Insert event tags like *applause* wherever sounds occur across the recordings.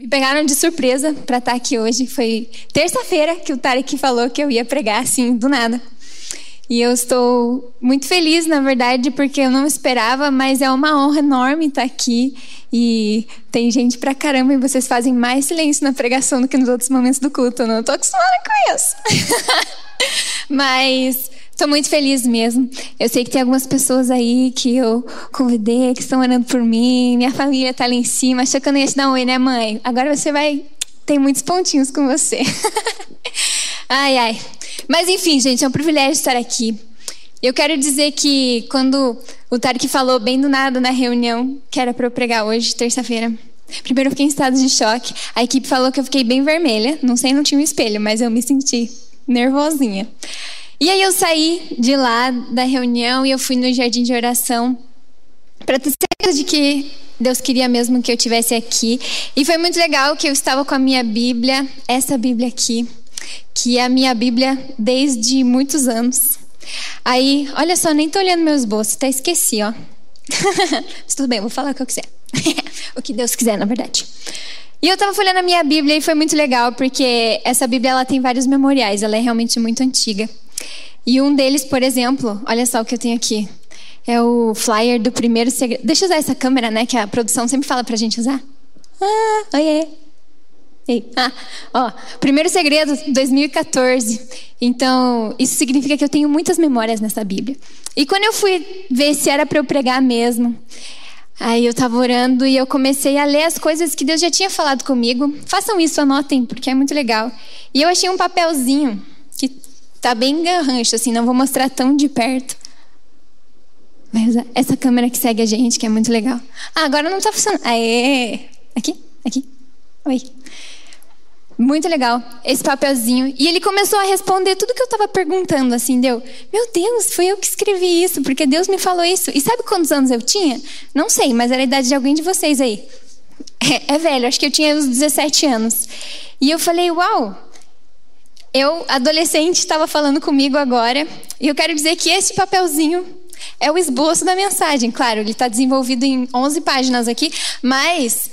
Me pegaram de surpresa para estar aqui hoje. Foi terça-feira que o Tarek falou que eu ia pregar assim, do nada. E eu estou muito feliz, na verdade, porque eu não esperava, mas é uma honra enorme estar aqui. E tem gente pra caramba e vocês fazem mais silêncio na pregação do que nos outros momentos do culto. Eu não estou acostumada com isso. *laughs* mas Estou muito feliz mesmo. Eu sei que tem algumas pessoas aí que eu convidei, que estão orando por mim. Minha família está ali em cima. Achou que eu não ia te dar um oi, né, mãe? Agora você vai. Tem muitos pontinhos com você. *laughs* ai, ai. Mas enfim, gente, é um privilégio estar aqui. Eu quero dizer que quando o Tarek falou bem do nada na reunião, que era para eu pregar hoje, terça-feira. Primeiro eu fiquei em estado de choque. A equipe falou que eu fiquei bem vermelha. Não sei, não tinha um espelho, mas eu me senti nervosinha. E aí eu saí de lá da reunião e eu fui no jardim de oração para ter certeza de que Deus queria mesmo que eu tivesse aqui. E foi muito legal que eu estava com a minha Bíblia, essa Bíblia aqui, que é a minha Bíblia desde muitos anos. Aí, olha só, nem tô olhando meus bolsos, até esqueci, ó. *laughs* Mas tudo bem, vou falar o que eu quiser. *laughs* o que Deus quiser, na verdade. E eu estava folhando a minha Bíblia e foi muito legal, porque essa Bíblia ela tem vários memoriais, ela é realmente muito antiga. E um deles, por exemplo, olha só o que eu tenho aqui. É o flyer do primeiro segredo. Deixa eu usar essa câmera, né? Que a produção sempre fala pra gente usar. Ah, oiê. Ei. Ah, ó, primeiro segredo, 2014. Então, isso significa que eu tenho muitas memórias nessa Bíblia. E quando eu fui ver se era para eu pregar mesmo, aí eu estava orando e eu comecei a ler as coisas que Deus já tinha falado comigo. Façam isso, anotem, porque é muito legal. E eu achei um papelzinho que Tá bem garrancho, assim, não vou mostrar tão de perto. Mas essa câmera que segue a gente, que é muito legal. Ah, agora não tá funcionando. Aê! Aqui, aqui. Oi. Muito legal, esse papelzinho. E ele começou a responder tudo que eu estava perguntando, assim, deu. Meu Deus, foi eu que escrevi isso, porque Deus me falou isso. E sabe quantos anos eu tinha? Não sei, mas era a idade de alguém de vocês aí. É, é velho, acho que eu tinha uns 17 anos. E eu falei, uau, eu, adolescente, estava falando comigo agora, e eu quero dizer que esse papelzinho é o esboço da mensagem. Claro, ele está desenvolvido em 11 páginas aqui, mas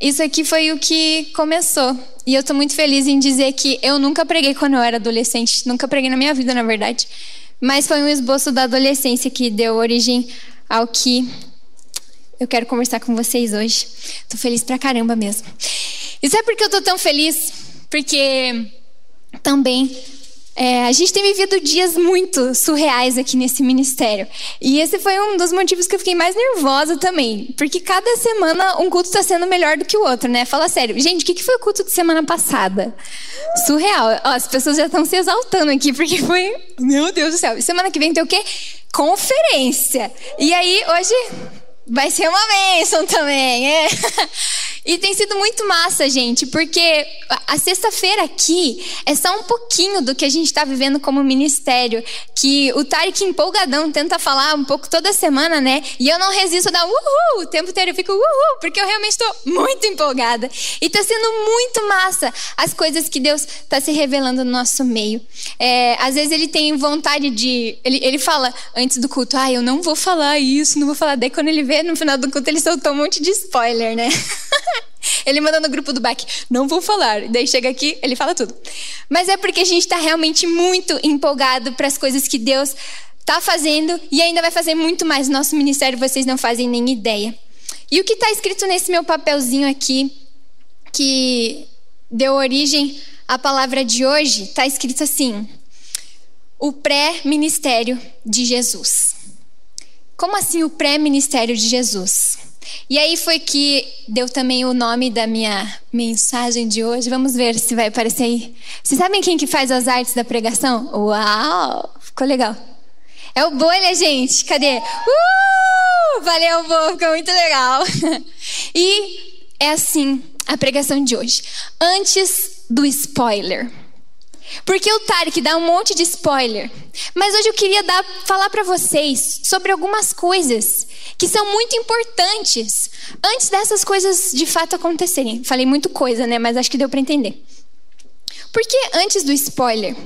isso aqui foi o que começou. E eu estou muito feliz em dizer que eu nunca preguei quando eu era adolescente, nunca preguei na minha vida, na verdade. Mas foi um esboço da adolescência que deu origem ao que eu quero conversar com vocês hoje. Estou feliz pra caramba mesmo. E sabe por que eu estou tão feliz? Porque também é, a gente tem vivido dias muito surreais aqui nesse ministério. E esse foi um dos motivos que eu fiquei mais nervosa também. Porque cada semana um culto está sendo melhor do que o outro, né? Fala sério. Gente, o que foi o culto de semana passada? Surreal. Ó, as pessoas já estão se exaltando aqui, porque foi. Meu Deus do céu. Semana que vem tem o quê? Conferência. E aí, hoje vai ser uma bênção também. É. E tem sido muito massa, gente, porque a sexta-feira aqui é só um pouquinho do que a gente está vivendo como ministério. Que o Tarek empolgadão tenta falar um pouco toda semana, né? E eu não resisto a dar uhul o tempo inteiro. Eu fico uhul, porque eu realmente estou muito empolgada. E está sendo muito massa as coisas que Deus está se revelando no nosso meio. É, às vezes ele tem vontade de. Ele, ele fala antes do culto, ah, eu não vou falar isso, não vou falar. Daí quando ele vê no final do culto, ele soltou um monte de spoiler, né? *laughs* Ele manda no grupo do back, não vou falar. Daí chega aqui, ele fala tudo. Mas é porque a gente está realmente muito empolgado para as coisas que Deus está fazendo e ainda vai fazer muito mais. Nosso ministério, vocês não fazem nem ideia. E o que está escrito nesse meu papelzinho aqui, que deu origem à palavra de hoje, está escrito assim: o pré-ministério de Jesus. Como assim o pré-ministério de Jesus? E aí foi que deu também o nome da minha mensagem de hoje. Vamos ver se vai aparecer aí. Vocês sabem quem que faz as artes da pregação? Uau! Ficou legal. É o Bolha, gente. Cadê? Uh! Valeu, Bo. Ficou muito legal. *laughs* e é assim a pregação de hoje. Antes do spoiler. Porque o Tarek dá um monte de spoiler. Mas hoje eu queria dar, falar para vocês sobre algumas coisas que são muito importantes antes dessas coisas de fato acontecerem. Falei muito coisa, né? Mas acho que deu para entender. Por que antes do spoiler?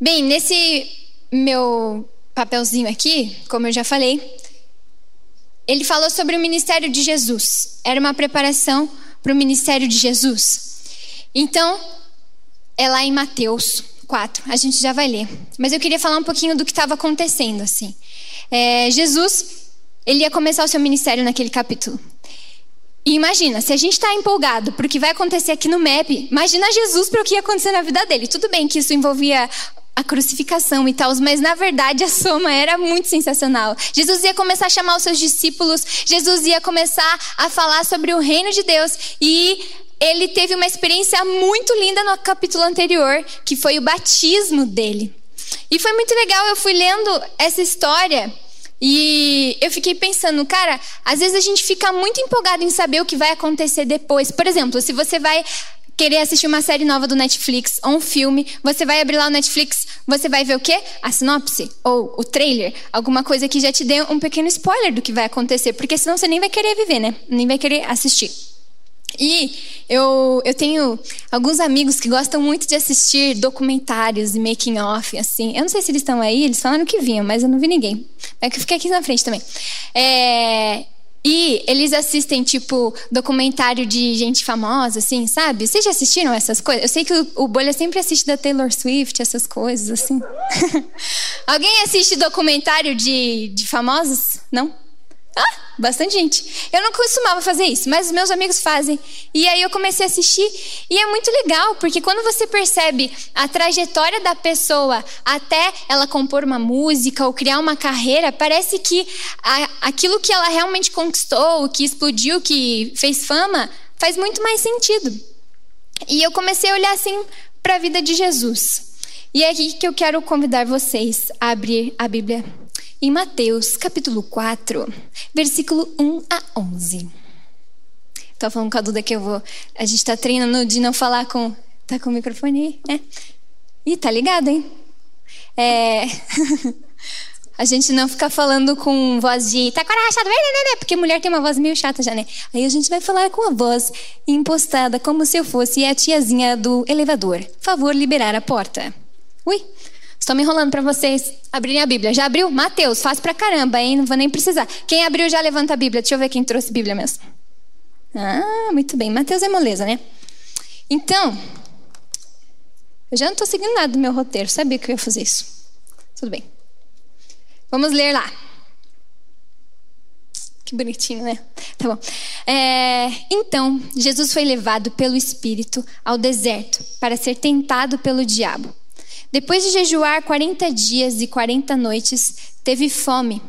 Bem, nesse meu papelzinho aqui, como eu já falei, ele falou sobre o ministério de Jesus. Era uma preparação para o ministério de Jesus? Então, é lá em Mateus 4, a gente já vai ler. Mas eu queria falar um pouquinho do que estava acontecendo, assim. É, Jesus, ele ia começar o seu ministério naquele capítulo. E imagina, se a gente está empolgado para o que vai acontecer aqui no MEP, imagina Jesus para o que ia acontecer na vida dele. Tudo bem que isso envolvia a crucificação e tal, mas na verdade a soma era muito sensacional. Jesus ia começar a chamar os seus discípulos, Jesus ia começar a falar sobre o reino de Deus e ele teve uma experiência muito linda no capítulo anterior, que foi o batismo dele. E foi muito legal, eu fui lendo essa história e eu fiquei pensando, cara, às vezes a gente fica muito empolgado em saber o que vai acontecer depois. Por exemplo, se você vai querer assistir uma série nova do Netflix ou um filme, você vai abrir lá o Netflix, você vai ver o quê? A sinopse ou o trailer, alguma coisa que já te dê um pequeno spoiler do que vai acontecer, porque senão você nem vai querer viver, né? Nem vai querer assistir. E eu, eu tenho alguns amigos que gostam muito de assistir documentários e making off, assim. Eu não sei se eles estão aí, eles falaram que vinham, mas eu não vi ninguém. É que eu fiquei aqui na frente também. É, e eles assistem, tipo, documentário de gente famosa, assim, sabe? Vocês já assistiram essas coisas? Eu sei que o, o Bolha sempre assiste da Taylor Swift, essas coisas, assim. *laughs* Alguém assiste documentário de, de famosos? Não? Ah, bastante gente. Eu não costumava fazer isso, mas os meus amigos fazem. E aí eu comecei a assistir e é muito legal, porque quando você percebe a trajetória da pessoa até ela compor uma música ou criar uma carreira, parece que a, aquilo que ela realmente conquistou, que explodiu, que fez fama, faz muito mais sentido. E eu comecei a olhar assim para a vida de Jesus. E é aqui que eu quero convidar vocês a abrir a Bíblia em Mateus, capítulo 4, versículo 1 a 11. Tô falando com a Duda que eu vou. A gente tá treinando de não falar com. Tá com o microfone aí, né? Ih, tá ligado, hein? É. *laughs* a gente não ficar falando com voz de tá chata? Porque mulher tem uma voz meio chata já, né? Aí a gente vai falar com a voz impostada, como se eu fosse a tiazinha do elevador. Favor liberar a porta. Ui, Estou me enrolando para vocês abrirem a Bíblia. Já abriu? Mateus, fácil pra caramba, hein? Não vou nem precisar. Quem abriu já levanta a Bíblia. Deixa eu ver quem trouxe Bíblia mesmo. Ah, muito bem. Mateus é moleza, né? Então, eu já não estou seguindo nada do meu roteiro. Sabia que eu ia fazer isso. Tudo bem. Vamos ler lá. Que bonitinho, né? Tá bom. É, então, Jesus foi levado pelo Espírito ao deserto para ser tentado pelo diabo. Depois de jejuar 40 dias e 40 noites, teve fome.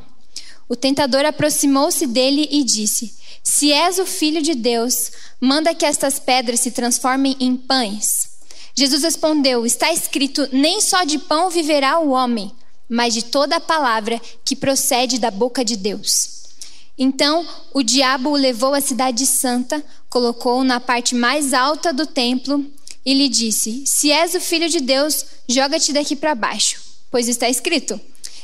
O tentador aproximou-se dele e disse: Se és o filho de Deus, manda que estas pedras se transformem em pães. Jesus respondeu: Está escrito: Nem só de pão viverá o homem, mas de toda a palavra que procede da boca de Deus. Então o diabo o levou à cidade santa, colocou-o na parte mais alta do templo e lhe disse: Se és o filho de Deus, joga-te daqui para baixo, pois está escrito: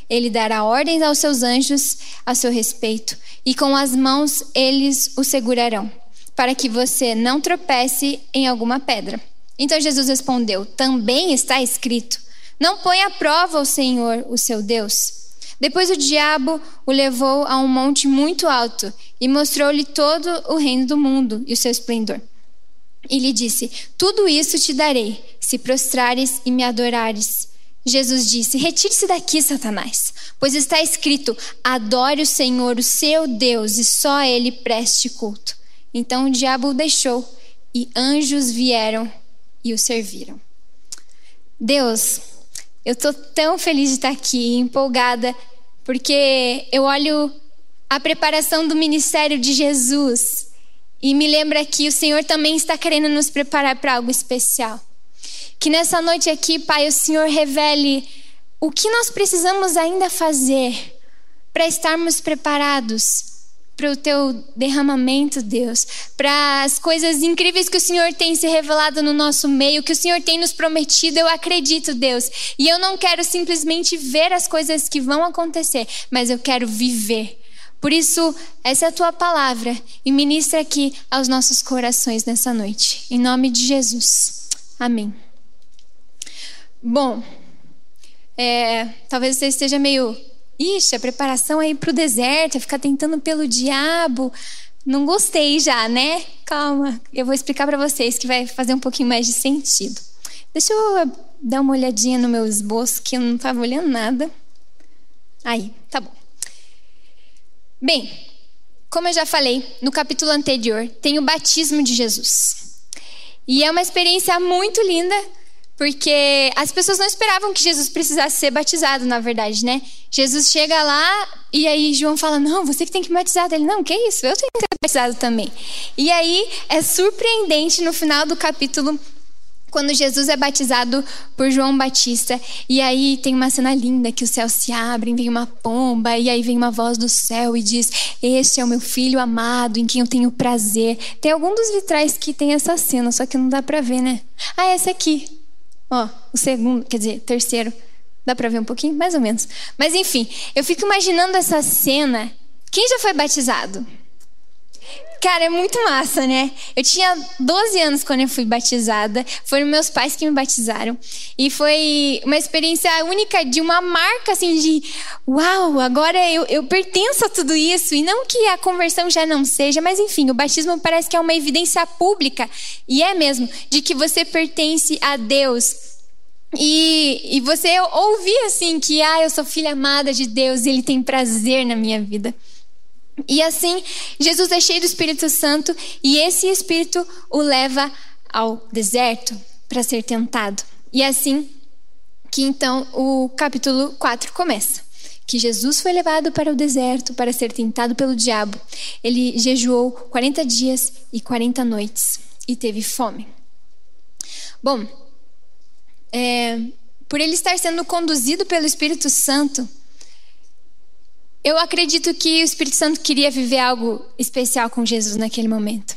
Ele dará ordens aos seus anjos a seu respeito, e com as mãos eles o segurarão, para que você não tropece em alguma pedra. Então Jesus respondeu: Também está escrito: Não ponha à prova o Senhor, o seu Deus. Depois o diabo o levou a um monte muito alto e mostrou-lhe todo o reino do mundo e o seu esplendor. E lhe disse: Tudo isso te darei, se prostrares e me adorares. Jesus disse: Retire-se daqui, Satanás, pois está escrito: Adore o Senhor, o seu Deus, e só a ele preste culto. Então o diabo o deixou, e anjos vieram e o serviram. Deus, eu estou tão feliz de estar aqui, empolgada, porque eu olho a preparação do ministério de Jesus e me lembra que o Senhor também está querendo nos preparar para algo especial. Que nessa noite aqui, Pai, o Senhor revele o que nós precisamos ainda fazer para estarmos preparados para o teu derramamento, Deus, para as coisas incríveis que o Senhor tem se revelado no nosso meio, que o Senhor tem nos prometido. Eu acredito, Deus, e eu não quero simplesmente ver as coisas que vão acontecer, mas eu quero viver por isso, essa é a tua palavra e ministra aqui aos nossos corações nessa noite. Em nome de Jesus. Amém. Bom, é, talvez você esteja meio. Ixi, a preparação aí para o deserto, é ficar tentando pelo diabo. Não gostei já, né? Calma, eu vou explicar para vocês que vai fazer um pouquinho mais de sentido. Deixa eu dar uma olhadinha no meu esboço, que eu não estava olhando nada. Aí, tá bom. Bem, como eu já falei no capítulo anterior, tem o batismo de Jesus. E é uma experiência muito linda, porque as pessoas não esperavam que Jesus precisasse ser batizado, na verdade, né? Jesus chega lá e aí João fala: Não, você que tem que me batizar. Ele: Não, que isso, eu tenho que ser batizado também. E aí é surpreendente no final do capítulo quando Jesus é batizado por João Batista, e aí tem uma cena linda que os céus se abrem, vem uma pomba, e aí vem uma voz do céu e diz: Este é o meu filho amado, em quem eu tenho prazer. Tem algum dos vitrais que tem essa cena, só que não dá para ver, né? Ah, esse aqui. Ó, o segundo, quer dizer, terceiro. Dá para ver um pouquinho? Mais ou menos. Mas enfim, eu fico imaginando essa cena. Quem já foi batizado? Cara, é muito massa, né? Eu tinha 12 anos quando eu fui batizada. Foram meus pais que me batizaram. E foi uma experiência única de uma marca, assim, de uau, agora eu, eu pertenço a tudo isso. E não que a conversão já não seja, mas enfim, o batismo parece que é uma evidência pública. E é mesmo, de que você pertence a Deus. E, e você ouvir assim que, ah, eu sou filha amada de Deus e Ele tem prazer na minha vida. E assim, Jesus é cheio do Espírito Santo e esse Espírito o leva ao deserto para ser tentado. E é assim que então o capítulo 4 começa. Que Jesus foi levado para o deserto para ser tentado pelo diabo. Ele jejuou 40 dias e 40 noites e teve fome. Bom, é, por ele estar sendo conduzido pelo Espírito Santo, eu acredito que o Espírito Santo queria viver algo especial com Jesus naquele momento.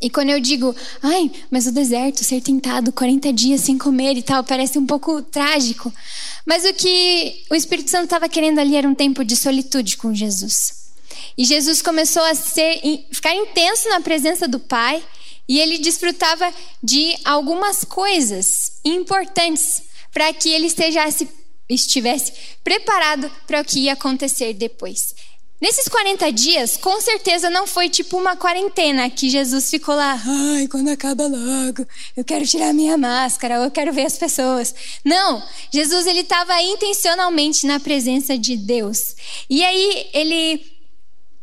E quando eu digo, ai, mas o deserto, ser tentado 40 dias sem comer e tal, parece um pouco trágico. Mas o que o Espírito Santo estava querendo ali era um tempo de solitude com Jesus. E Jesus começou a ser, ficar intenso na presença do Pai e ele desfrutava de algumas coisas importantes para que ele estejasse estivesse preparado para o que ia acontecer depois. Nesses 40 dias, com certeza não foi tipo uma quarentena que Jesus ficou lá, ai, quando acaba logo, eu quero tirar minha máscara, eu quero ver as pessoas. Não, Jesus ele estava intencionalmente na presença de Deus. E aí ele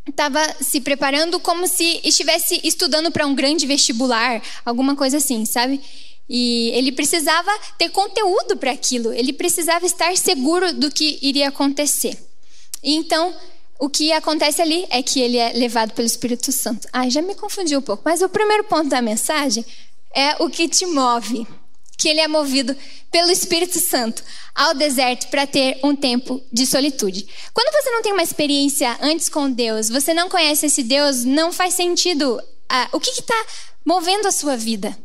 estava se preparando como se estivesse estudando para um grande vestibular, alguma coisa assim, sabe? E ele precisava ter conteúdo para aquilo, ele precisava estar seguro do que iria acontecer. Então, o que acontece ali é que ele é levado pelo Espírito Santo. Ai, já me confundi um pouco, mas o primeiro ponto da mensagem é o que te move, que ele é movido pelo Espírito Santo ao deserto para ter um tempo de solitude. Quando você não tem uma experiência antes com Deus, você não conhece esse Deus, não faz sentido. Ah, o que está movendo a sua vida?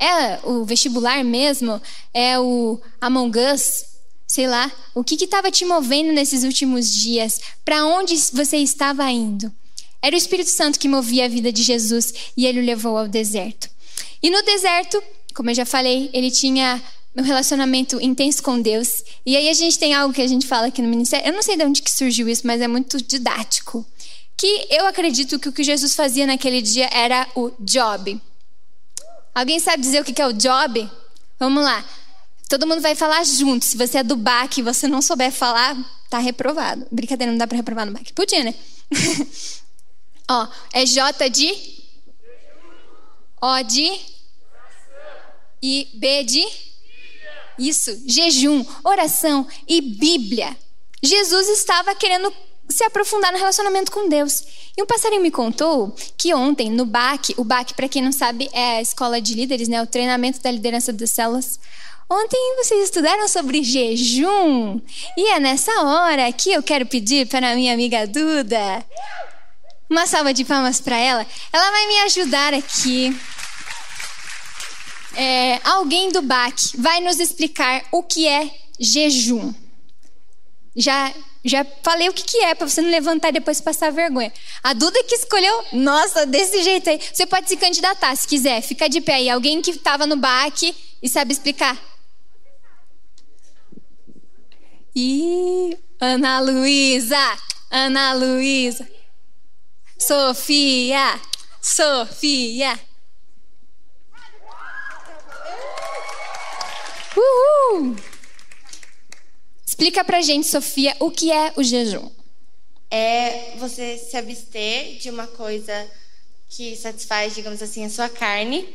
É o vestibular mesmo? É o Among Us? Sei lá. O que estava te movendo nesses últimos dias? Para onde você estava indo? Era o Espírito Santo que movia a vida de Jesus e ele o levou ao deserto. E no deserto, como eu já falei, ele tinha um relacionamento intenso com Deus. E aí a gente tem algo que a gente fala aqui no ministério. Eu não sei de onde que surgiu isso, mas é muito didático. Que eu acredito que o que Jesus fazia naquele dia era o job. Alguém sabe dizer o que é o job? Vamos lá. Todo mundo vai falar junto. Se você é do BAC e você não souber falar, tá reprovado. Brincadeira, não dá para reprovar no BAC. Podia, né? *laughs* Ó, é J de O de e B de isso, jejum, oração e Bíblia. Jesus estava querendo se aprofundar no relacionamento com Deus. E um passarinho me contou que ontem, no BAC, o BAC, para quem não sabe, é a escola de líderes, né? O treinamento da liderança das células. Ontem vocês estudaram sobre jejum. E é nessa hora que eu quero pedir para a minha amiga Duda. Uma salva de palmas para ela. Ela vai me ajudar aqui. É, alguém do BAC vai nos explicar o que é jejum. Já já falei o que, que é, para você não levantar e depois passar vergonha. A Duda que escolheu, nossa, desse jeito aí. Você pode se candidatar se quiser, fica de pé aí. Alguém que estava no BAC e sabe explicar. E Ana Luísa, Ana Luísa. Sofia! Sofia! Uhul! Explica pra gente, Sofia, o que é o jejum? É você se abster de uma coisa que satisfaz, digamos assim, a sua carne,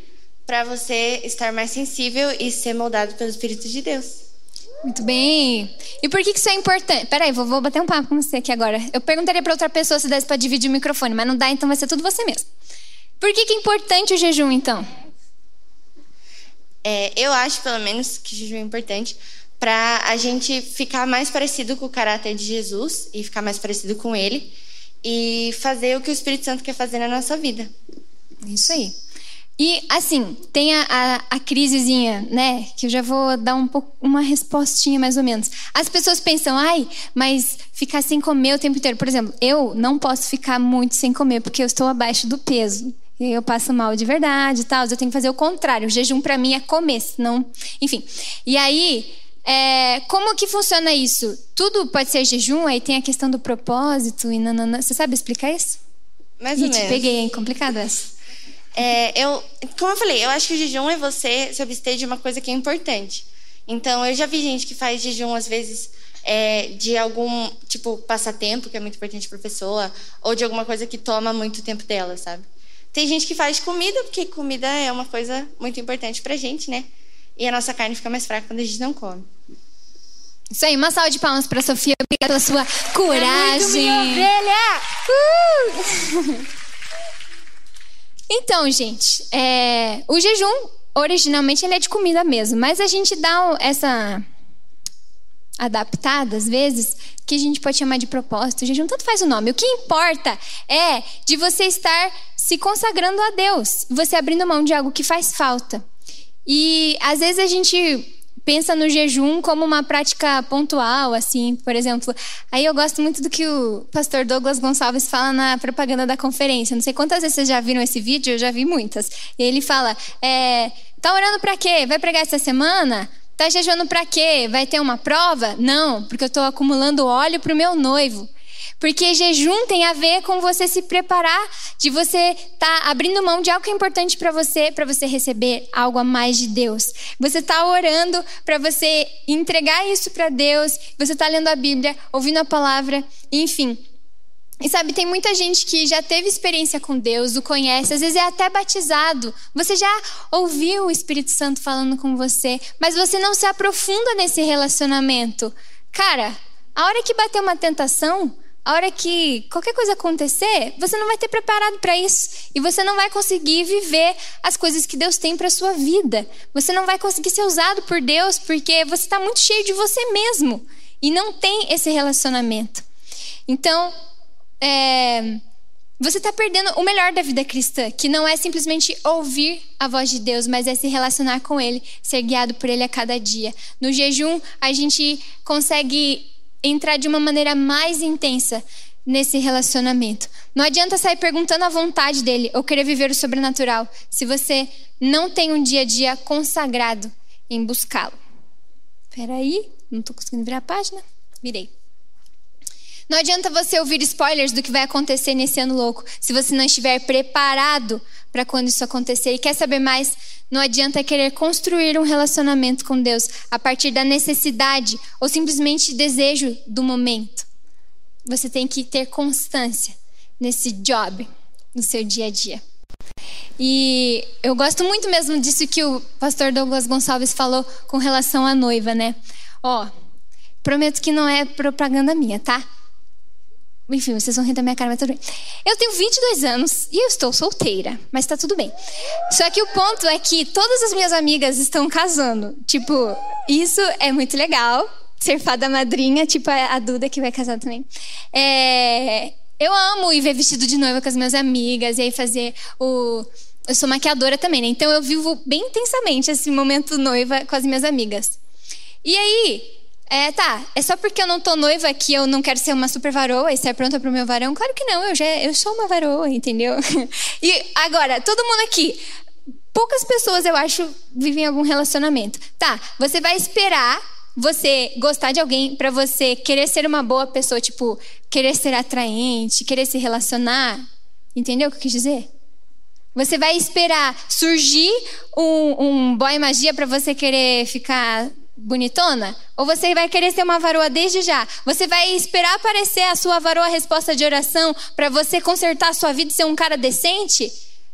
para você estar mais sensível e ser moldado pelo Espírito de Deus. Muito bem. E por que isso é importante? Peraí, vou, vou bater um papo com você aqui agora. Eu perguntaria para outra pessoa se desse para dividir o microfone, mas não dá, então vai ser tudo você mesmo. Por que, que é importante o jejum, então? É, eu acho, pelo menos, que o jejum é importante para a gente ficar mais parecido com o caráter de Jesus e ficar mais parecido com ele e fazer o que o Espírito Santo quer fazer na nossa vida. Isso aí. E assim, tem a, a, a, crisezinha, né? Que eu já vou dar um pouco, uma respostinha mais ou menos. As pessoas pensam, ai, mas ficar sem comer o tempo inteiro. Por exemplo, eu não posso ficar muito sem comer porque eu estou abaixo do peso. Eu passo mal de verdade e tal. Eu tenho que fazer o contrário. O jejum para mim é comer, senão. Enfim. E aí, é, como que funciona isso? Tudo pode ser jejum, aí tem a questão do propósito e nanana. Você sabe explicar isso? Mais ou Ih, te menos. peguei, hein? Complicado essa. É, eu, como eu falei, eu acho que o jejum é você se abster de uma coisa que é importante. Então, eu já vi gente que faz jejum, às vezes, é, de algum, tipo, passatempo, que é muito importante para a pessoa, ou de alguma coisa que toma muito tempo dela, sabe? Tem gente que faz comida, porque comida é uma coisa muito importante pra gente, né? E a nossa carne fica mais fraca quando a gente não come. Isso aí, uma salva de palmas para Sofia, obrigada pela sua coragem. É muito minha ovelha! Uh! *laughs* Então, gente, é, o jejum originalmente ele é de comida mesmo, mas a gente dá essa adaptada às vezes que a gente pode chamar de propósito. O jejum tanto faz o nome. O que importa é de você estar se consagrando a Deus, você abrindo mão de algo que faz falta. E às vezes a gente pensa no jejum como uma prática pontual, assim, por exemplo. Aí eu gosto muito do que o pastor Douglas Gonçalves fala na propaganda da conferência. Não sei quantas vezes vocês já viram esse vídeo, eu já vi muitas. E ele fala: é, tá orando para quê? Vai pregar essa semana? Tá jejuando para quê? Vai ter uma prova? Não, porque eu estou acumulando óleo para o meu noivo. Porque jejum tem a ver com você se preparar, de você estar tá abrindo mão de algo que é importante para você, para você receber algo a mais de Deus. Você está orando para você entregar isso para Deus, você está lendo a Bíblia, ouvindo a palavra, enfim. E sabe, tem muita gente que já teve experiência com Deus, o conhece, às vezes é até batizado. Você já ouviu o Espírito Santo falando com você, mas você não se aprofunda nesse relacionamento. Cara, a hora que bater uma tentação, a hora que qualquer coisa acontecer, você não vai ter preparado para isso e você não vai conseguir viver as coisas que Deus tem para sua vida. Você não vai conseguir ser usado por Deus porque você está muito cheio de você mesmo e não tem esse relacionamento. Então, é, você está perdendo o melhor da vida cristã, que não é simplesmente ouvir a voz de Deus, mas é se relacionar com Ele, ser guiado por Ele a cada dia. No jejum, a gente consegue entrar de uma maneira mais intensa nesse relacionamento. Não adianta sair perguntando a vontade dele ou querer viver o sobrenatural se você não tem um dia a dia consagrado em buscá-lo. Espera aí, não estou conseguindo virar a página. Virei. Não adianta você ouvir spoilers do que vai acontecer nesse ano louco se você não estiver preparado para quando isso acontecer. E quer saber mais? Não adianta querer construir um relacionamento com Deus a partir da necessidade ou simplesmente desejo do momento. Você tem que ter constância nesse job, no seu dia a dia. E eu gosto muito mesmo disso que o pastor Douglas Gonçalves falou com relação à noiva, né? Ó, prometo que não é propaganda minha, tá? Enfim, vocês vão rir da minha cara, mas tudo bem. Eu tenho 22 anos e eu estou solteira, mas tá tudo bem. Só que o ponto é que todas as minhas amigas estão casando. Tipo, isso é muito legal. Ser fada madrinha, tipo a Duda que vai casar também. É... Eu amo ir ver vestido de noiva com as minhas amigas e aí fazer o. Eu sou maquiadora também, né? Então eu vivo bem intensamente esse momento noiva com as minhas amigas. E aí, é, tá. É só porque eu não tô noiva que eu não quero ser uma super varoa e ser pronta pro meu varão? Claro que não, eu já eu sou uma varoa, entendeu? *laughs* E agora, todo mundo aqui, poucas pessoas eu acho vivem algum relacionamento. Tá, você vai esperar você gostar de alguém para você querer ser uma boa pessoa, tipo, querer ser atraente, querer se relacionar. Entendeu o que eu quis dizer? Você vai esperar surgir um, um boy magia para você querer ficar bonitona? Ou você vai querer ser uma varoa desde já? Você vai esperar aparecer a sua varoa resposta de oração para você consertar a sua vida e ser um cara decente?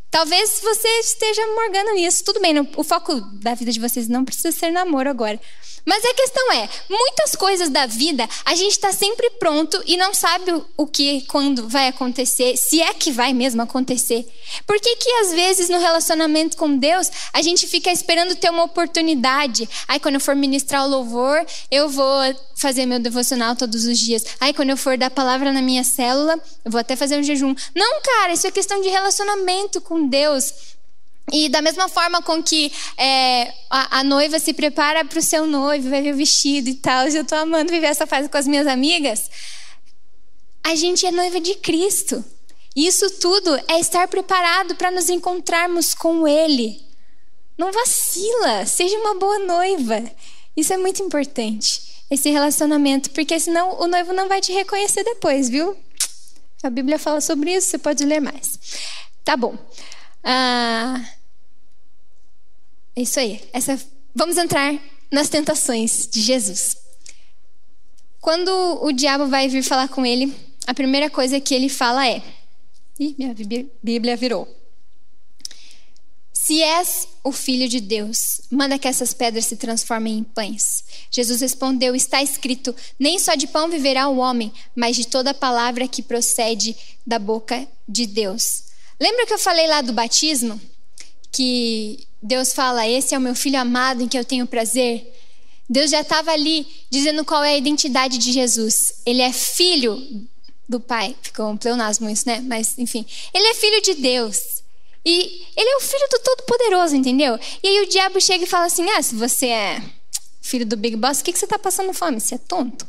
Talvez você esteja morgando nisso. Tudo bem, o foco da vida de vocês não precisa ser namoro agora. Mas a questão é, muitas coisas da vida a gente está sempre pronto e não sabe o que, quando vai acontecer, se é que vai mesmo acontecer. Por que que às vezes no relacionamento com Deus a gente fica esperando ter uma oportunidade? Aí quando eu for ministrar o louvor, eu vou fazer meu devocional todos os dias. Aí quando eu for dar palavra na minha célula, eu vou até fazer um jejum. Não, cara, isso é questão de relacionamento com Deus. E da mesma forma com que é, a, a, noiva se prepara para o seu noivo, vai ver o vestido e tal, eu estou amando viver essa fase com as minhas amigas. A gente é noiva de Cristo. Isso tudo é estar preparado para nos encontrarmos com Ele. Não vacila, seja uma boa noiva. Isso é muito importante, esse relacionamento, porque senão o noivo não vai te reconhecer depois, viu? A Bíblia fala sobre isso, você pode ler mais. Tá bom. Ah, é isso aí. Essa, vamos entrar nas tentações de Jesus. Quando o diabo vai vir falar com ele, a primeira coisa que ele fala é: Ih, minha Bíblia virou. Se és o filho de Deus, manda que essas pedras se transformem em pães. Jesus respondeu: Está escrito: Nem só de pão viverá o homem, mas de toda palavra que procede da boca de Deus. Lembra que eu falei lá do batismo? Que Deus fala: Esse é o meu filho amado em que eu tenho prazer. Deus já estava ali dizendo qual é a identidade de Jesus. Ele é filho do Pai. Ficou um pleonasmo isso, né? Mas, enfim. Ele é filho de Deus. E ele é o filho do Todo-Poderoso, entendeu? E aí o diabo chega e fala assim: Ah, se você é filho do Big Boss, o que, que você está passando fome? Você é tonto?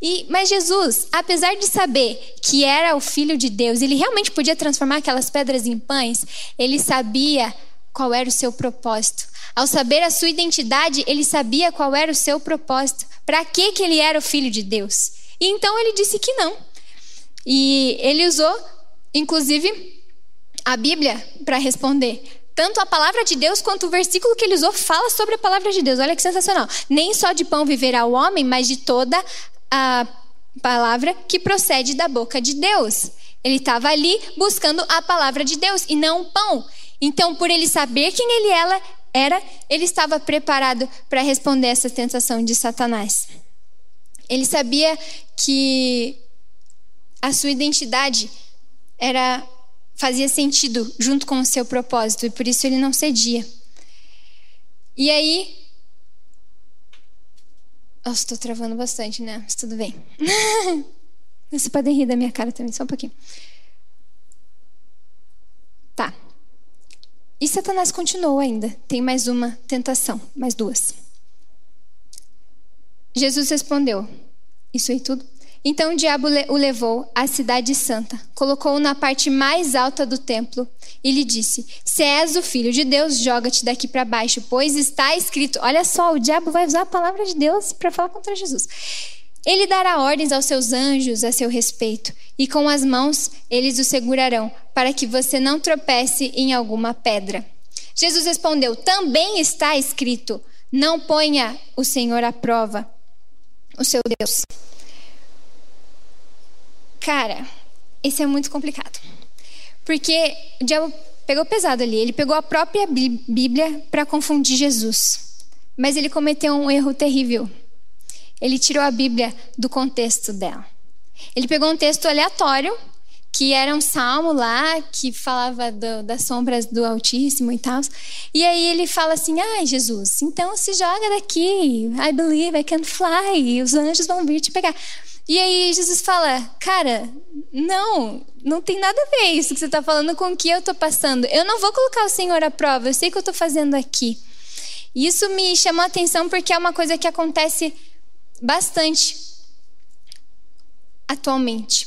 E, mas Jesus, apesar de saber que era o Filho de Deus, ele realmente podia transformar aquelas pedras em pães, ele sabia qual era o seu propósito. Ao saber a sua identidade, ele sabia qual era o seu propósito. Para que, que ele era o Filho de Deus? E então ele disse que não. E ele usou, inclusive, a Bíblia para responder. Tanto a palavra de Deus quanto o versículo que ele usou fala sobre a palavra de Deus. Olha que sensacional. Nem só de pão viverá o homem, mas de toda a palavra que procede da boca de Deus. Ele estava ali buscando a palavra de Deus e não o pão. Então, por ele saber quem ele era, ele estava preparado para responder essa tentação de Satanás. Ele sabia que a sua identidade era fazia sentido junto com o seu propósito e por isso ele não cedia. E aí nossa, estou travando bastante, né? Mas tudo bem. *laughs* Você pode rir da minha cara também, só um pouquinho. Tá. E Satanás continuou ainda. Tem mais uma tentação, mais duas. Jesus respondeu: Isso aí tudo? Então o diabo o levou à cidade santa, colocou-o na parte mais alta do templo e lhe disse: Se és o filho de Deus, joga-te daqui para baixo, pois está escrito. Olha só, o diabo vai usar a palavra de Deus para falar contra Jesus. Ele dará ordens aos seus anjos a seu respeito, e com as mãos eles o segurarão, para que você não tropece em alguma pedra. Jesus respondeu: Também está escrito: Não ponha o Senhor à prova, o seu Deus. Cara, esse é muito complicado. Porque o diabo pegou pesado ali. Ele pegou a própria Bíblia para confundir Jesus. Mas ele cometeu um erro terrível. Ele tirou a Bíblia do contexto dela. Ele pegou um texto aleatório, que era um salmo lá, que falava do, das sombras do Altíssimo e tal. E aí ele fala assim: ai, Jesus, então se joga daqui. I believe I can fly. Os anjos vão vir te pegar. E aí Jesus fala: Cara, não, não tem nada a ver isso que você está falando com o que eu estou passando. Eu não vou colocar o Senhor à prova, eu sei o que eu estou fazendo aqui. E isso me chamou a atenção porque é uma coisa que acontece bastante atualmente,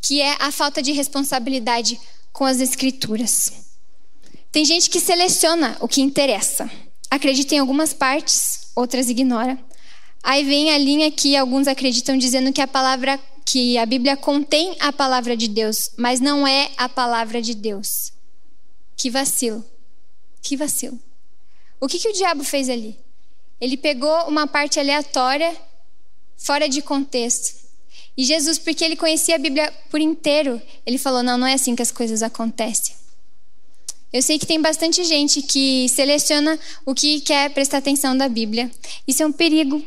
que é a falta de responsabilidade com as Escrituras. Tem gente que seleciona o que interessa, acredita em algumas partes, outras ignora. Aí vem a linha que alguns acreditam dizendo que a palavra que a Bíblia contém a palavra de Deus, mas não é a palavra de Deus. Que vacilo. Que vacilo. O que, que o diabo fez ali? Ele pegou uma parte aleatória, fora de contexto. E Jesus, porque ele conhecia a Bíblia por inteiro, ele falou: não, não é assim que as coisas acontecem. Eu sei que tem bastante gente que seleciona o que quer prestar atenção da Bíblia. Isso é um perigo.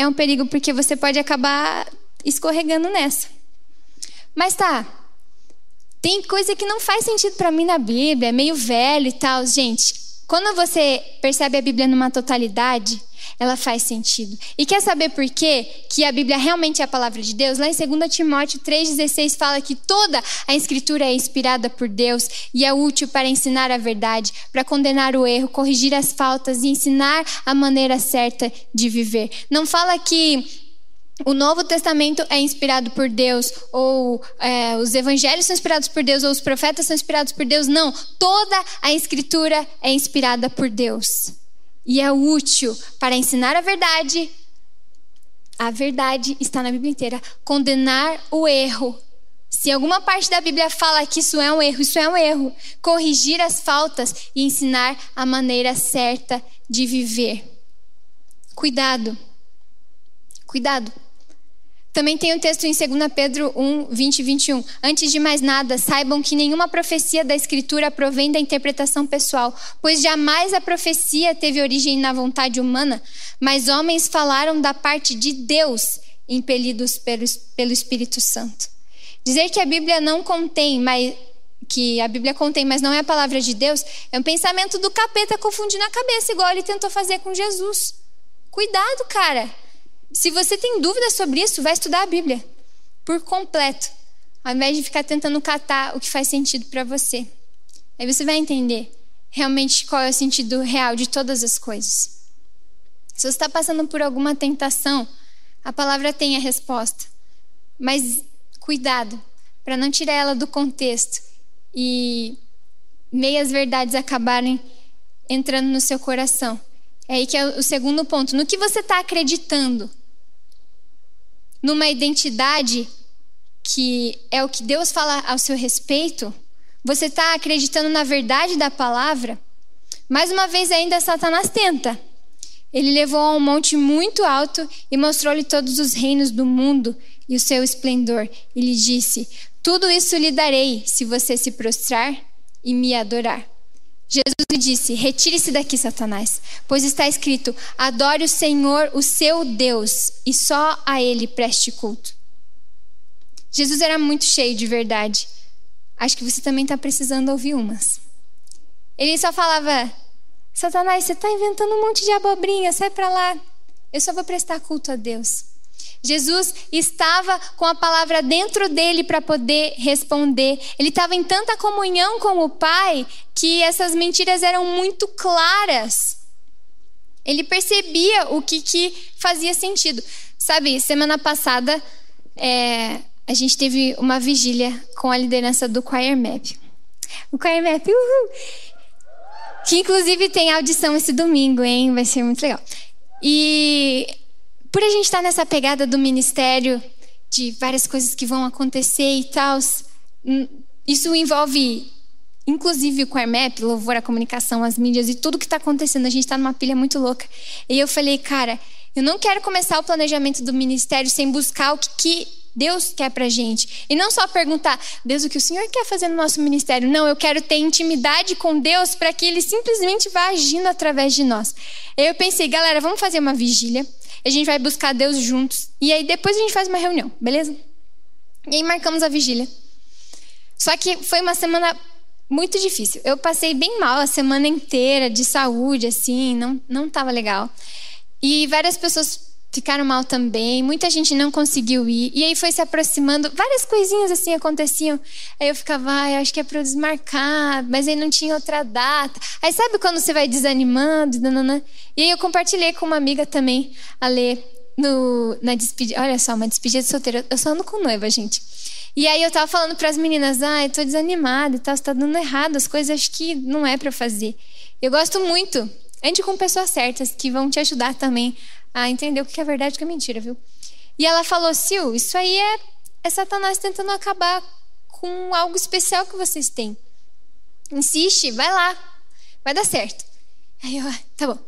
É um perigo porque você pode acabar escorregando nessa. Mas tá. Tem coisa que não faz sentido para mim na Bíblia, é meio velho e tal. Gente, quando você percebe a Bíblia numa totalidade, ela faz sentido. E quer saber por quê? Que a Bíblia realmente é a palavra de Deus? Lá em 2 Timóteo 3,16 fala que toda a Escritura é inspirada por Deus e é útil para ensinar a verdade, para condenar o erro, corrigir as faltas e ensinar a maneira certa de viver. Não fala que o Novo Testamento é inspirado por Deus, ou é, os evangelhos são inspirados por Deus, ou os profetas são inspirados por Deus. Não, toda a Escritura é inspirada por Deus e é útil para ensinar a verdade. A verdade está na Bíblia inteira. Condenar o erro. Se alguma parte da Bíblia fala que isso é um erro, isso é um erro. Corrigir as faltas e ensinar a maneira certa de viver. Cuidado. Cuidado. Também tem o um texto em 2 Pedro 1, 20 e 21. Antes de mais nada, saibam que nenhuma profecia da Escritura provém da interpretação pessoal, pois jamais a profecia teve origem na vontade humana, mas homens falaram da parte de Deus, impelidos pelo, pelo Espírito Santo. Dizer que a Bíblia não contém, mas que a Bíblia contém, mas não é a palavra de Deus, é um pensamento do capeta confundindo a cabeça, igual ele tentou fazer com Jesus. Cuidado, cara. Se você tem dúvidas sobre isso, vai estudar a Bíblia por completo, ao invés de ficar tentando catar o que faz sentido para você. Aí você vai entender realmente qual é o sentido real de todas as coisas. Se você está passando por alguma tentação, a palavra tem a resposta. Mas cuidado para não tirar ela do contexto e meias verdades acabarem entrando no seu coração. É aí que é o segundo ponto. No que você está acreditando? Numa identidade que é o que Deus fala ao seu respeito, você está acreditando na verdade da palavra, mais uma vez ainda Satanás tenta. Ele levou a um monte muito alto e mostrou-lhe todos os reinos do mundo e o seu esplendor. E lhe disse: Tudo isso lhe darei se você se prostrar e me adorar. Jesus lhe disse: Retire-se daqui, Satanás, pois está escrito: Adore o Senhor, o seu Deus, e só a ele preste culto. Jesus era muito cheio de verdade. Acho que você também está precisando ouvir umas. Ele só falava: Satanás, você está inventando um monte de abobrinha, sai para lá. Eu só vou prestar culto a Deus. Jesus estava com a palavra dentro dele para poder responder. Ele estava em tanta comunhão com o Pai que essas mentiras eram muito claras. Ele percebia o que, que fazia sentido. Sabe, semana passada é, a gente teve uma vigília com a liderança do Choir Map. O Choir Map, uhul! Que inclusive tem audição esse domingo, hein? Vai ser muito legal. E por a gente estar nessa pegada do ministério, de várias coisas que vão acontecer e tal, hum, isso envolve, inclusive, o Quarmap, louvor, a comunicação, as mídias e tudo que está acontecendo. A gente está numa pilha muito louca. E eu falei, cara, eu não quero começar o planejamento do ministério sem buscar o que, que Deus quer pra gente. E não só perguntar, Deus, o que o Senhor quer fazer no nosso ministério? Não, eu quero ter intimidade com Deus para que Ele simplesmente vá agindo através de nós. Eu pensei, galera, vamos fazer uma vigília a gente vai buscar Deus juntos. E aí depois a gente faz uma reunião, beleza? E aí marcamos a vigília. Só que foi uma semana muito difícil. Eu passei bem mal a semana inteira de saúde, assim, não não estava legal. E várias pessoas ficaram mal também, muita gente não conseguiu ir. E aí foi se aproximando, várias coisinhas assim aconteciam. Aí eu ficava, ah, eu acho que é para desmarcar, mas aí não tinha outra data. Aí sabe quando você vai desanimando? E aí eu compartilhei com uma amiga também, a ler no, na despedida. Olha só, uma despedida de solteira. Eu só ando com noiva, gente. E aí eu tava falando para as meninas, ah, eu tô desanimada e tal, está dando errado, as coisas acho que não é para fazer. Eu gosto muito. Ande com pessoas certas que vão te ajudar também a entender o que é verdade e o que é mentira, viu? E ela falou, Sil, isso aí é é Satanás tentando acabar com algo especial que vocês têm. Insiste, vai lá, vai dar certo. Aí eu, ah, tá bom.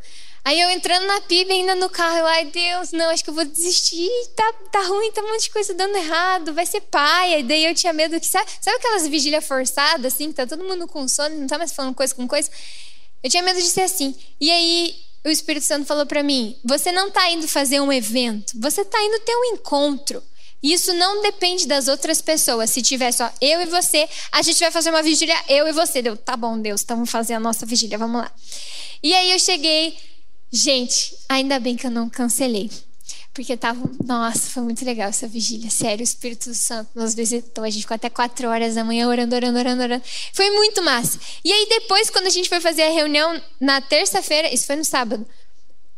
Aí eu entrando na PIB ainda no carro, eu, ai Deus, não, acho que eu vou desistir, tá, tá ruim, tá um monte de coisa dando errado, vai ser paia. E daí eu tinha medo que, sabe, sabe aquelas vigílias forçadas, assim, que tá todo mundo com sono, não tá mais falando coisa com coisa? Eu tinha medo de ser assim. E aí o Espírito Santo falou para mim: você não tá indo fazer um evento, você tá indo ter um encontro. Isso não depende das outras pessoas. Se tiver só eu e você, a gente vai fazer uma vigília eu e você. Deu, tá bom, Deus, então vamos fazer a nossa vigília, vamos lá. E aí eu cheguei Gente, ainda bem que eu não cancelei. Porque tava. Nossa, foi muito legal essa vigília. Sério, o Espírito Santo nos visitou. A gente ficou até quatro horas da manhã orando, orando, orando, orando. Foi muito massa. E aí, depois, quando a gente foi fazer a reunião na terça-feira, isso foi no sábado,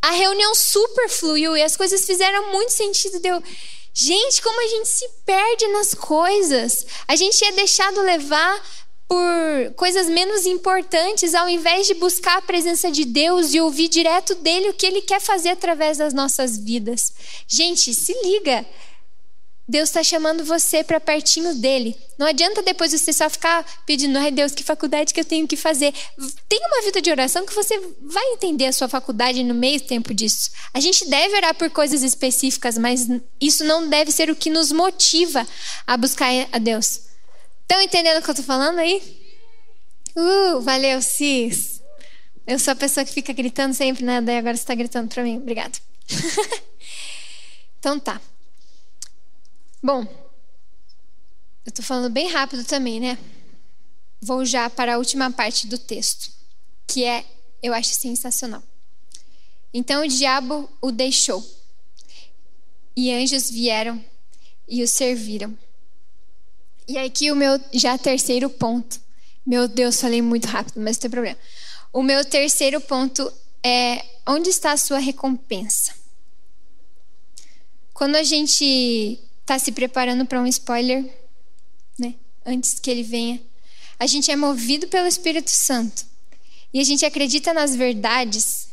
a reunião super fluiu e as coisas fizeram muito sentido. Deu. Gente, como a gente se perde nas coisas. A gente é deixado levar por coisas menos importantes, ao invés de buscar a presença de Deus e ouvir direto dele o que ele quer fazer através das nossas vidas. Gente, se liga. Deus está chamando você para pertinho dele. Não adianta depois você só ficar pedindo, ai Deus, que faculdade que eu tenho que fazer. Tenha uma vida de oração que você vai entender a sua faculdade no meio tempo disso. A gente deve orar por coisas específicas, mas isso não deve ser o que nos motiva a buscar a Deus. Estão entendendo o que eu estou falando aí? Uh, valeu, Cis. Eu sou a pessoa que fica gritando sempre, né? Daí agora você está gritando para mim. Obrigado. *laughs* então tá. Bom, eu estou falando bem rápido também, né? Vou já para a última parte do texto, que é, eu acho sensacional. Então o diabo o deixou, e anjos vieram e o serviram. E aqui o meu já terceiro ponto. Meu Deus, falei muito rápido, mas não tem problema. O meu terceiro ponto é onde está a sua recompensa? Quando a gente está se preparando para um spoiler, né, antes que ele venha, a gente é movido pelo Espírito Santo e a gente acredita nas verdades,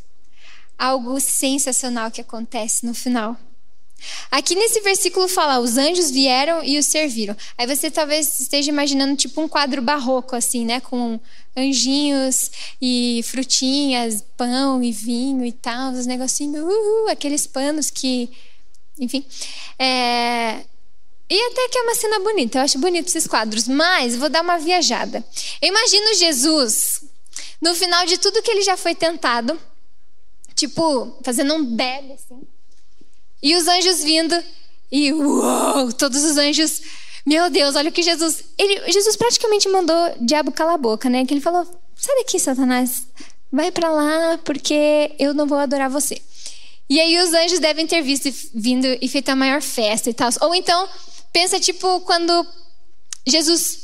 algo sensacional que acontece no final. Aqui nesse versículo fala: os anjos vieram e os serviram. Aí você talvez esteja imaginando tipo um quadro barroco, assim, né? Com anjinhos e frutinhas, pão e vinho e tal, os negocinhos, aqueles panos que. Enfim. É... E até que é uma cena bonita, eu acho bonito esses quadros, mas vou dar uma viajada. Eu imagino Jesus, no final de tudo que ele já foi tentado, tipo, fazendo um bebe assim e os anjos vindo, e uou, todos os anjos. Meu Deus, olha o que Jesus. Ele, Jesus praticamente mandou o diabo calar a boca, né? Que ele falou: sai daqui, Satanás, vai para lá, porque eu não vou adorar você. E aí os anjos devem ter visto vindo e feito a maior festa e tal. Ou então, pensa tipo quando Jesus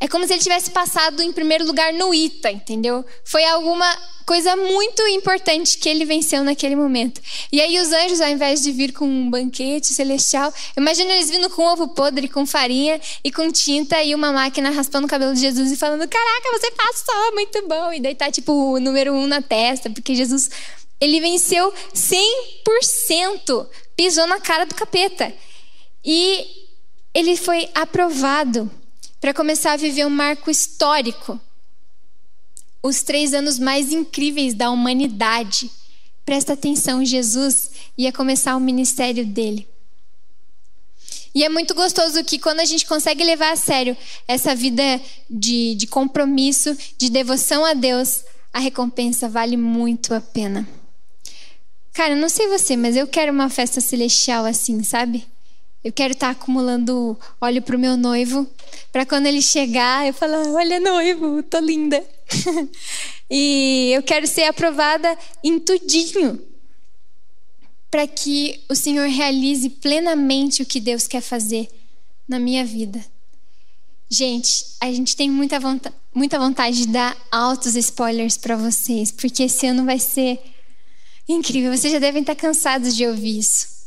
é como se ele tivesse passado em primeiro lugar no ITA, entendeu? Foi alguma coisa muito importante que ele venceu naquele momento. E aí os anjos, ao invés de vir com um banquete celestial, imagina eles vindo com ovo podre, com farinha e com tinta e uma máquina raspando o cabelo de Jesus e falando: Caraca, você passou, muito bom. E daí tá tipo o número um na testa, porque Jesus ele venceu 100%, pisou na cara do capeta. E ele foi aprovado para começar a viver um marco histórico. Os três anos mais incríveis da humanidade. Presta atenção, Jesus ia começar o ministério dele. E é muito gostoso que quando a gente consegue levar a sério essa vida de, de compromisso, de devoção a Deus, a recompensa vale muito a pena. Cara, não sei você, mas eu quero uma festa celestial assim, sabe? Eu quero estar acumulando óleo para o meu noivo, para quando ele chegar, eu falar: Olha, noivo, tô linda. *laughs* e eu quero ser aprovada em tudinho, para que o Senhor realize plenamente o que Deus quer fazer na minha vida. Gente, a gente tem muita muita vontade de dar altos spoilers para vocês, porque esse ano vai ser incrível. Vocês já devem estar cansados de ouvir isso.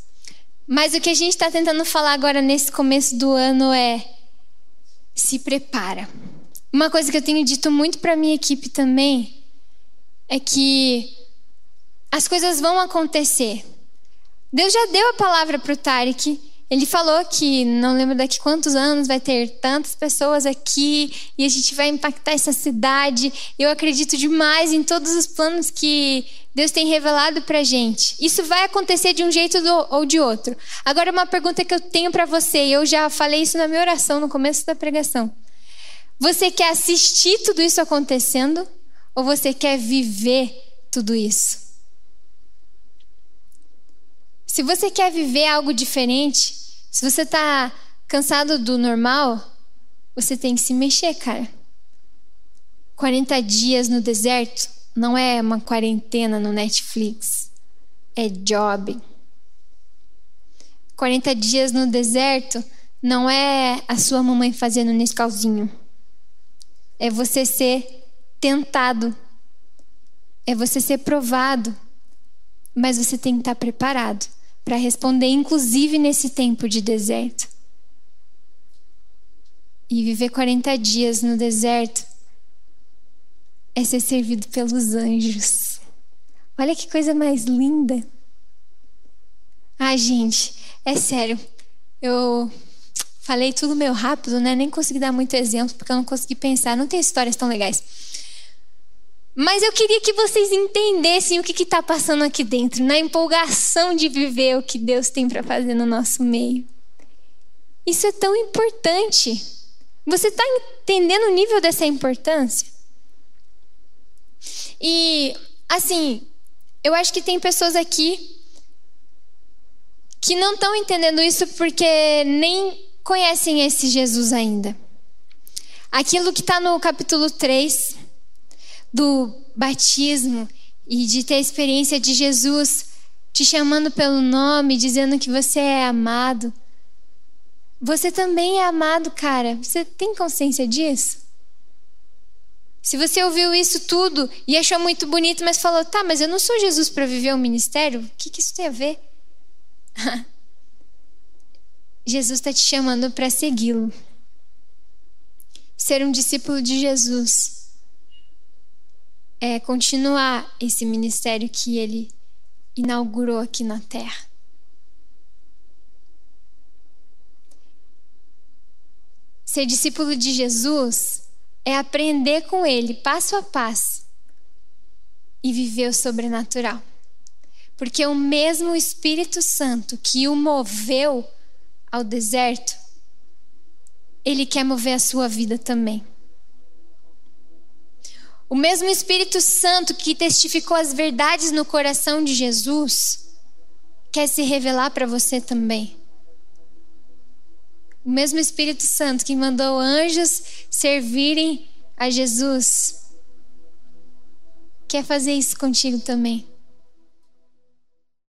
Mas o que a gente está tentando falar agora nesse começo do ano é se prepara. Uma coisa que eu tenho dito muito para minha equipe também é que as coisas vão acontecer. Deus já deu a palavra para o Tarek, Ele falou que não lembro daqui quantos anos vai ter tantas pessoas aqui e a gente vai impactar essa cidade. Eu acredito demais em todos os planos que Deus tem revelado para gente. Isso vai acontecer de um jeito ou de outro. Agora, uma pergunta que eu tenho para você, eu já falei isso na minha oração no começo da pregação. Você quer assistir tudo isso acontecendo ou você quer viver tudo isso? Se você quer viver algo diferente, se você está cansado do normal, você tem que se mexer, cara. 40 dias no deserto não é uma quarentena no Netflix, é job. 40 dias no deserto não é a sua mamãe fazendo Nescauzinho. É você ser tentado. É você ser provado. Mas você tem que estar preparado para responder, inclusive nesse tempo de deserto. E viver 40 dias no deserto é ser servido pelos anjos. Olha que coisa mais linda. Ai, gente, é sério. Eu falei tudo meio rápido, né? Nem consegui dar muito exemplo porque eu não consegui pensar. Não tem histórias tão legais. Mas eu queria que vocês entendessem o que está passando aqui dentro, na empolgação de viver o que Deus tem para fazer no nosso meio. Isso é tão importante. Você está entendendo o nível dessa importância? E, assim, eu acho que tem pessoas aqui que não estão entendendo isso porque nem conhecem esse Jesus ainda. Aquilo que está no capítulo 3 do batismo e de ter a experiência de Jesus te chamando pelo nome, dizendo que você é amado. Você também é amado, cara. Você tem consciência disso? Se você ouviu isso tudo e achou muito bonito, mas falou, tá, mas eu não sou Jesus para viver o um ministério, o que, que isso tem a ver? *laughs* Jesus está te chamando para segui-lo. Ser um discípulo de Jesus é, continuar esse ministério que ele inaugurou aqui na terra. Ser discípulo de Jesus é aprender com ele passo a passo e viver o sobrenatural. Porque o mesmo Espírito Santo que o moveu ao deserto, ele quer mover a sua vida também. O mesmo Espírito Santo que testificou as verdades no coração de Jesus quer se revelar para você também. O mesmo Espírito Santo que mandou anjos servirem a Jesus quer fazer isso contigo também.